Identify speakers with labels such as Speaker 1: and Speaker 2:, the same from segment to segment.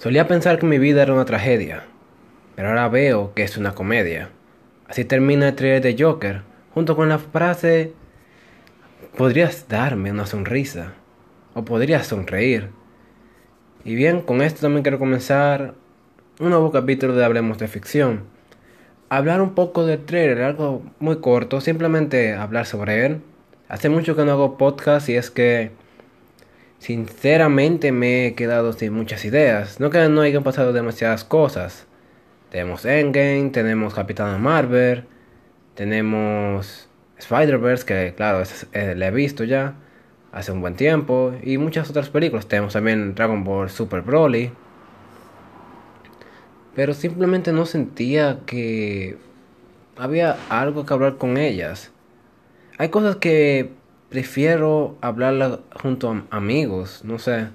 Speaker 1: Solía pensar que mi vida era una tragedia, pero ahora veo que es una comedia. Así termina el trailer de Joker, junto con la frase podrías darme una sonrisa o podrías sonreír. Y bien, con esto también quiero comenzar un nuevo capítulo de Hablemos de Ficción. Hablar un poco del trailer, algo muy corto, simplemente hablar sobre él. Hace mucho que no hago podcast y es que Sinceramente me he quedado sin muchas ideas. No que no hayan pasado demasiadas cosas. Tenemos Endgame, tenemos Capitana Marvel, tenemos Spider-Verse, que claro, eh, le he visto ya hace un buen tiempo, y muchas otras películas. Tenemos también Dragon Ball Super Broly. Pero simplemente no sentía que había algo que hablar con ellas. Hay cosas que prefiero hablarla junto a amigos, no sé.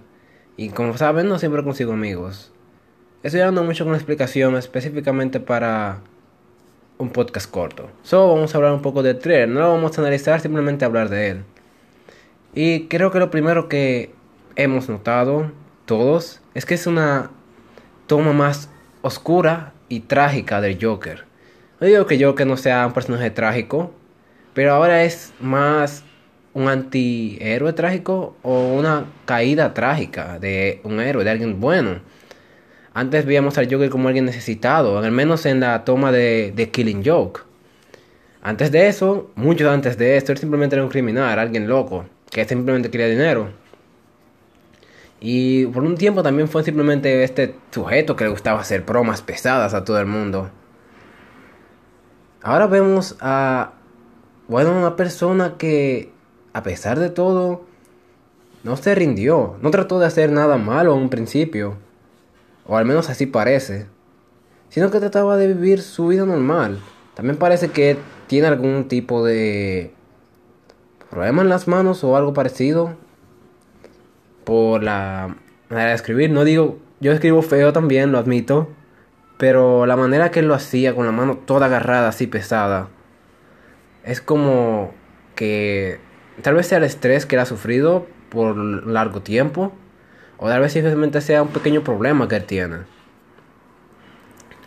Speaker 1: Y como saben, no siempre consigo amigos. Estoy hablando mucho con explicación específicamente para un podcast corto. Solo vamos a hablar un poco de trailer, no lo vamos a analizar, simplemente hablar de él. Y creo que lo primero que hemos notado todos es que es una toma más oscura y trágica del Joker. No digo que Joker no sea un personaje trágico, pero ahora es más un antihéroe trágico o una caída trágica de un héroe, de alguien bueno. Antes veíamos al Joker como alguien necesitado, al menos en la toma de, de Killing Joke. Antes de eso, mucho antes de esto, él simplemente era un criminal, alguien loco, que simplemente quería dinero. Y por un tiempo también fue simplemente este sujeto que le gustaba hacer bromas pesadas a todo el mundo. Ahora vemos a, bueno, una persona que a pesar de todo, no se rindió, no trató de hacer nada malo en un principio, o al menos así parece, sino que trataba de vivir su vida normal. También parece que tiene algún tipo de problema en las manos o algo parecido por la manera de escribir. No digo, yo escribo feo también, lo admito, pero la manera que él lo hacía con la mano toda agarrada, así pesada, es como que Tal vez sea el estrés que él ha sufrido por largo tiempo. O tal vez simplemente sea un pequeño problema que él tiene.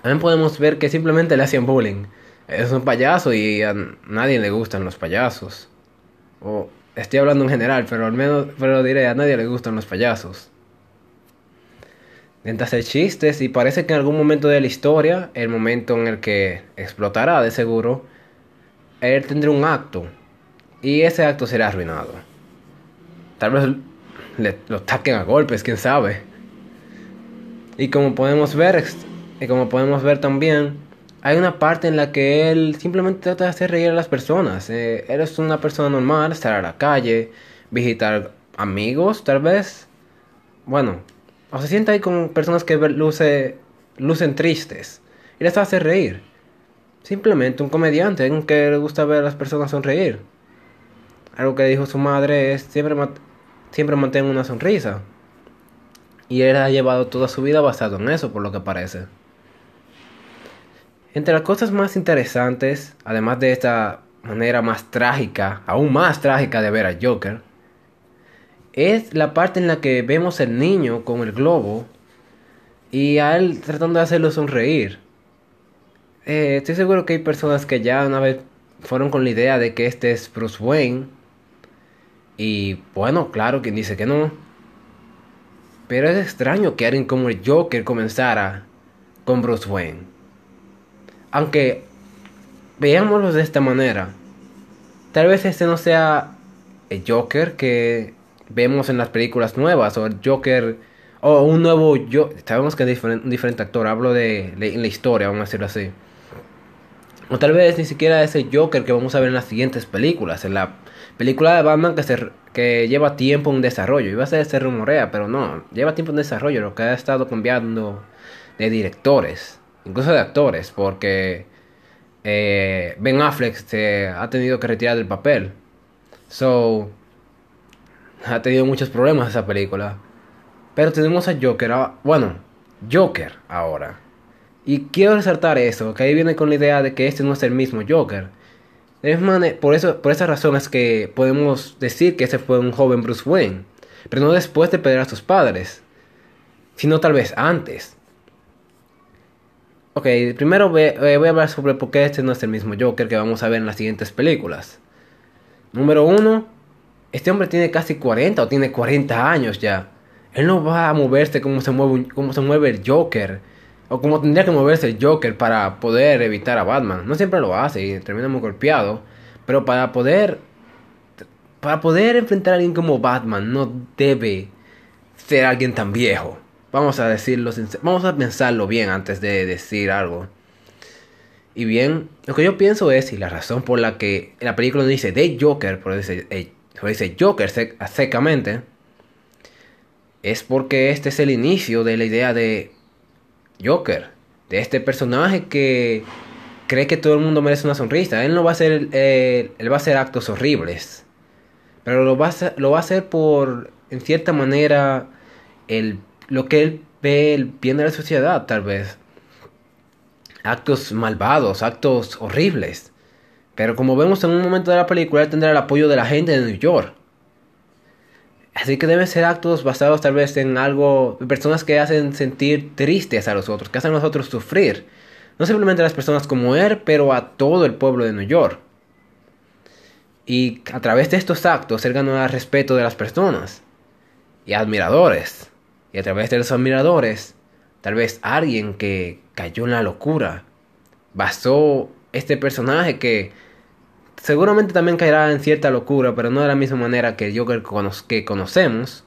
Speaker 1: También podemos ver que simplemente le hacían bullying. Es un payaso y a nadie le gustan los payasos. O estoy hablando en general, pero al menos pero diré, a nadie le gustan los payasos. Intenta hacer chistes y parece que en algún momento de la historia, el momento en el que explotará de seguro, él tendrá un acto y ese acto será arruinado. Tal vez le, lo taquen a golpes, quién sabe. Y como podemos ver, y como podemos ver también, hay una parte en la que él simplemente trata de hacer reír a las personas. Eh, él es una persona normal, estar a la calle, visitar amigos, tal vez. Bueno, o se sienta ahí con personas que luce, lucen tristes y les hace reír. Simplemente un comediante en que le gusta ver a las personas sonreír algo que dijo su madre es siempre, siempre mantén una sonrisa. Y él ha llevado toda su vida basado en eso, por lo que parece. Entre las cosas más interesantes, además de esta manera más trágica, aún más trágica de ver a Joker, es la parte en la que vemos al niño con el globo y a él tratando de hacerlo sonreír. Eh, estoy seguro que hay personas que ya una vez fueron con la idea de que este es Bruce Wayne y bueno, claro, quien dice que no. Pero es extraño que alguien como el Joker comenzara con Bruce Wayne. Aunque veámoslo de esta manera, tal vez este no sea el Joker que vemos en las películas nuevas o el Joker o un nuevo yo sabemos que es un diferente actor hablo de, la historia vamos a decirlo así o tal vez ni siquiera ese Joker que vamos a ver en las siguientes películas en la Película de Batman que, se, que lleva tiempo en desarrollo. Iba a ser se rumorea, pero no. Lleva tiempo en desarrollo. Lo que ha estado cambiando de directores. Incluso de actores. Porque eh, Ben Affleck se ha tenido que retirar del papel. So. Ha tenido muchos problemas esa película. Pero tenemos a Joker. bueno, Joker ahora. Y quiero resaltar eso. Que ahí viene con la idea de que este no es el mismo Joker por, eso, por esa razón es que podemos decir que ese fue un joven Bruce Wayne, pero no después de perder a sus padres. sino tal vez antes. Ok, primero eh, voy a hablar sobre por qué este no es el mismo Joker que vamos a ver en las siguientes películas. Número uno, este hombre tiene casi 40 o tiene 40 años ya. Él no va a moverse como se mueve, como se mueve el Joker. O como tendría que moverse el Joker para poder evitar a Batman. No siempre lo hace y termina muy golpeado. Pero para poder. Para poder enfrentar a alguien como Batman no debe ser alguien tan viejo. Vamos a decirlo, vamos a pensarlo bien antes de decir algo. Y bien, lo que yo pienso es, y la razón por la que la película no dice de Joker, pero dice, eh, dice Joker secamente, es porque este es el inicio de la idea de Joker, de este personaje que cree que todo el mundo merece una sonrisa. Él no va a hacer, eh, él va a hacer actos horribles, pero lo va a hacer, por, en cierta manera, el, lo que él ve el bien de la sociedad, tal vez. Actos malvados, actos horribles. Pero como vemos en un momento de la película, él tendrá el apoyo de la gente de New York. Así que deben ser actos basados tal vez en algo, personas que hacen sentir tristes a los otros, que hacen a los otros sufrir. No simplemente a las personas como él, pero a todo el pueblo de New York. Y a través de estos actos él ganó el respeto de las personas y admiradores. Y a través de los admiradores, tal vez alguien que cayó en la locura, basó este personaje que seguramente también caerá en cierta locura, pero no de la misma manera que el Joker que conocemos,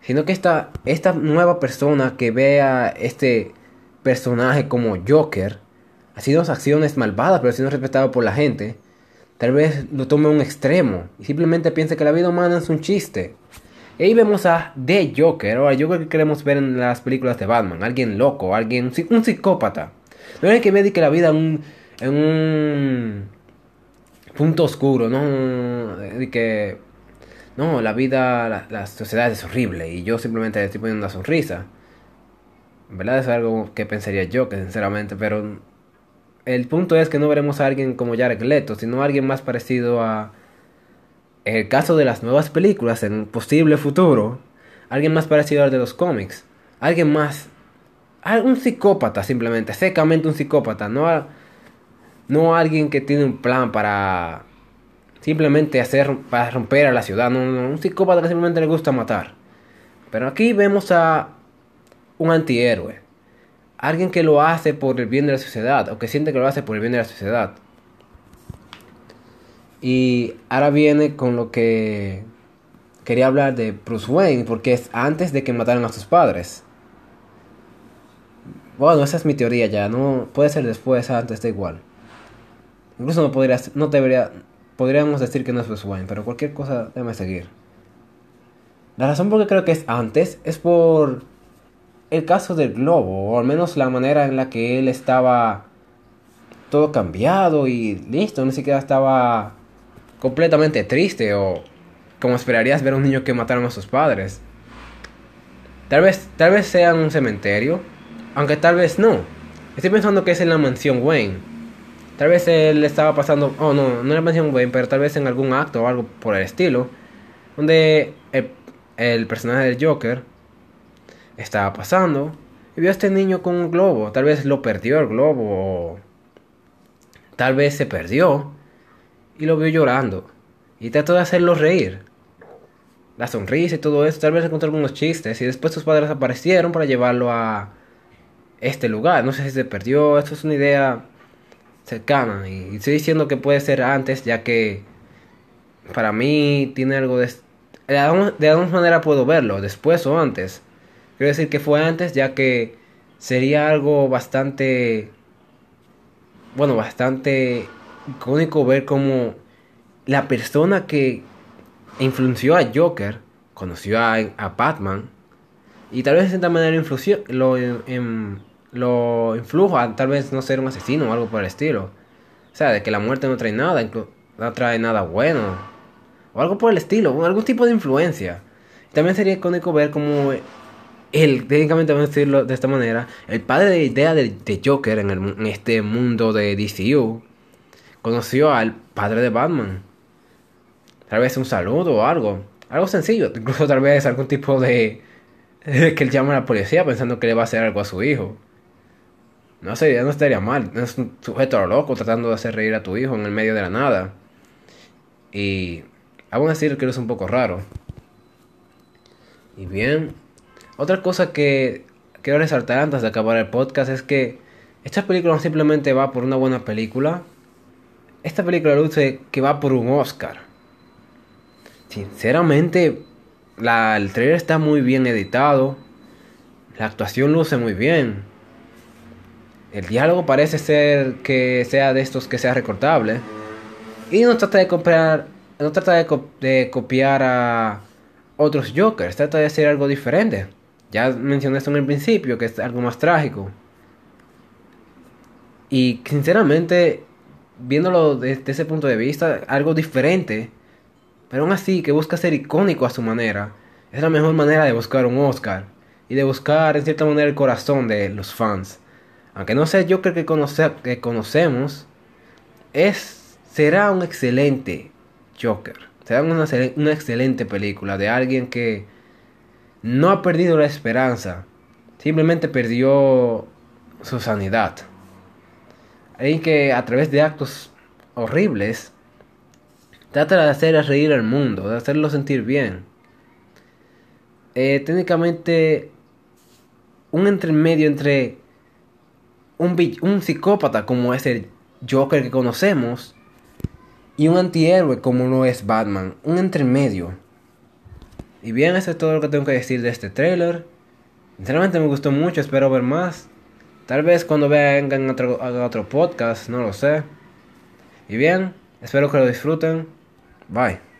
Speaker 1: sino que esta, esta nueva persona que vea este personaje como Joker, haciendo acciones malvadas, pero siendo respetado por la gente, tal vez lo tome a un extremo y simplemente piense que la vida humana es un chiste. Y ahí vemos a The Joker, o al Joker que queremos ver en las películas de Batman, alguien loco, alguien, un psicópata. No hay que ver que la vida en un punto oscuro, ¿no? De que, no, la vida, la, sociedad es horrible y yo simplemente estoy poniendo una sonrisa. En verdad es algo que pensaría yo, que sinceramente, pero el punto es que no veremos a alguien como Jared Leto, sino a alguien más parecido a, en el caso de las nuevas películas, en un posible futuro, alguien más parecido al de los cómics, alguien más, un psicópata simplemente, secamente un psicópata, no no alguien que tiene un plan para simplemente hacer, para romper a la ciudad. No, un psicópata que simplemente le gusta matar. Pero aquí vemos a un antihéroe. Alguien que lo hace por el bien de la sociedad. O que siente que lo hace por el bien de la sociedad. Y ahora viene con lo que quería hablar de Bruce Wayne. Porque es antes de que mataran a sus padres. Bueno, esa es mi teoría ya. No puede ser después, antes, da igual. Incluso no no debería, podríamos decir que no es Wayne, pero cualquier cosa déjame seguir. La razón por que creo que es antes es por el caso del globo, o al menos la manera en la que él estaba todo cambiado y listo, ni siquiera estaba completamente triste o como esperarías ver a un niño que mataron a sus padres. Tal vez, tal vez sea en un cementerio, aunque tal vez no. Estoy pensando que es en la mansión Wayne. Tal vez él estaba pasando, oh no, no era mención Wayne, pero tal vez en algún acto o algo por el estilo, donde el, personaje del Joker estaba pasando y vio a este niño con un globo. Tal vez lo perdió el globo, o tal vez se perdió y lo vio llorando y trató de hacerlo reír. La sonrisa y todo eso, tal vez encontró algunos chistes y después sus padres aparecieron para llevarlo a este lugar. No sé si se perdió, esto es una idea cercana. Y estoy diciendo que puede ser antes, ya que para mí tiene algo de... De alguna manera puedo verlo, después o antes. Quiero decir que fue antes, ya que sería algo bastante... Bueno, bastante icónico ver como la persona que influenció a Joker conoció a, a Batman y tal vez de cierta manera influyó, lo, en, lo influja tal vez no ser un asesino o algo por el estilo. O sea, de que la muerte no trae nada, no trae nada bueno. O algo por el estilo, algún tipo de influencia. También sería icónico ver como él, técnicamente vamos a decirlo de esta manera, el padre de idea de, Joker en, en, este mundo de DCU, conoció al padre de Batman. Tal vez un saludo o algo. Algo sencillo, incluso tal vez algún tipo de que él llama a la policía pensando que le va a hacer algo a su hijo. No sería, no estaría mal. es un sujeto loco tratando de hacer reír a tu hijo en el medio de la nada. Y aún así que es un poco raro. Y bien, otra cosa que quiero resaltar antes de acabar el podcast es que esta película no simplemente va por una buena película. Esta película luce que va por un Oscar. Sinceramente, la, el trailer está muy bien editado. La actuación luce muy bien. El diálogo parece ser que sea de estos que sea recortable. Y no trata de copiar, no trata de, de copiar a otros Jokers. Trata de hacer algo diferente. Ya mencioné esto en el principio, que es algo más trágico. Y sinceramente, viéndolo desde ese punto de vista, algo diferente, pero aún así que busca ser icónico a su manera, es la mejor manera de buscar un Oscar y de buscar en cierta manera el corazón de los fans. Aunque no sea Joker que, que conocemos, es, será un excelente Joker. Será una, excelente película de alguien que no ha perdido la esperanza, simplemente perdió su sanidad. Hay que a través de actos horribles trata de hacer reír al mundo, de hacerlo sentir bien. Eh, técnicamente un intermedio entre un, un psicópata como es el Joker que conocemos y un antihéroe como no es Batman, un intermedio. Y bien, eso es todo lo que tengo que decir de este trailer. Sinceramente me gustó mucho, espero ver más. Tal vez cuando vengan otro, otro podcast, no lo sé. Y bien, espero que lo disfruten. Bye.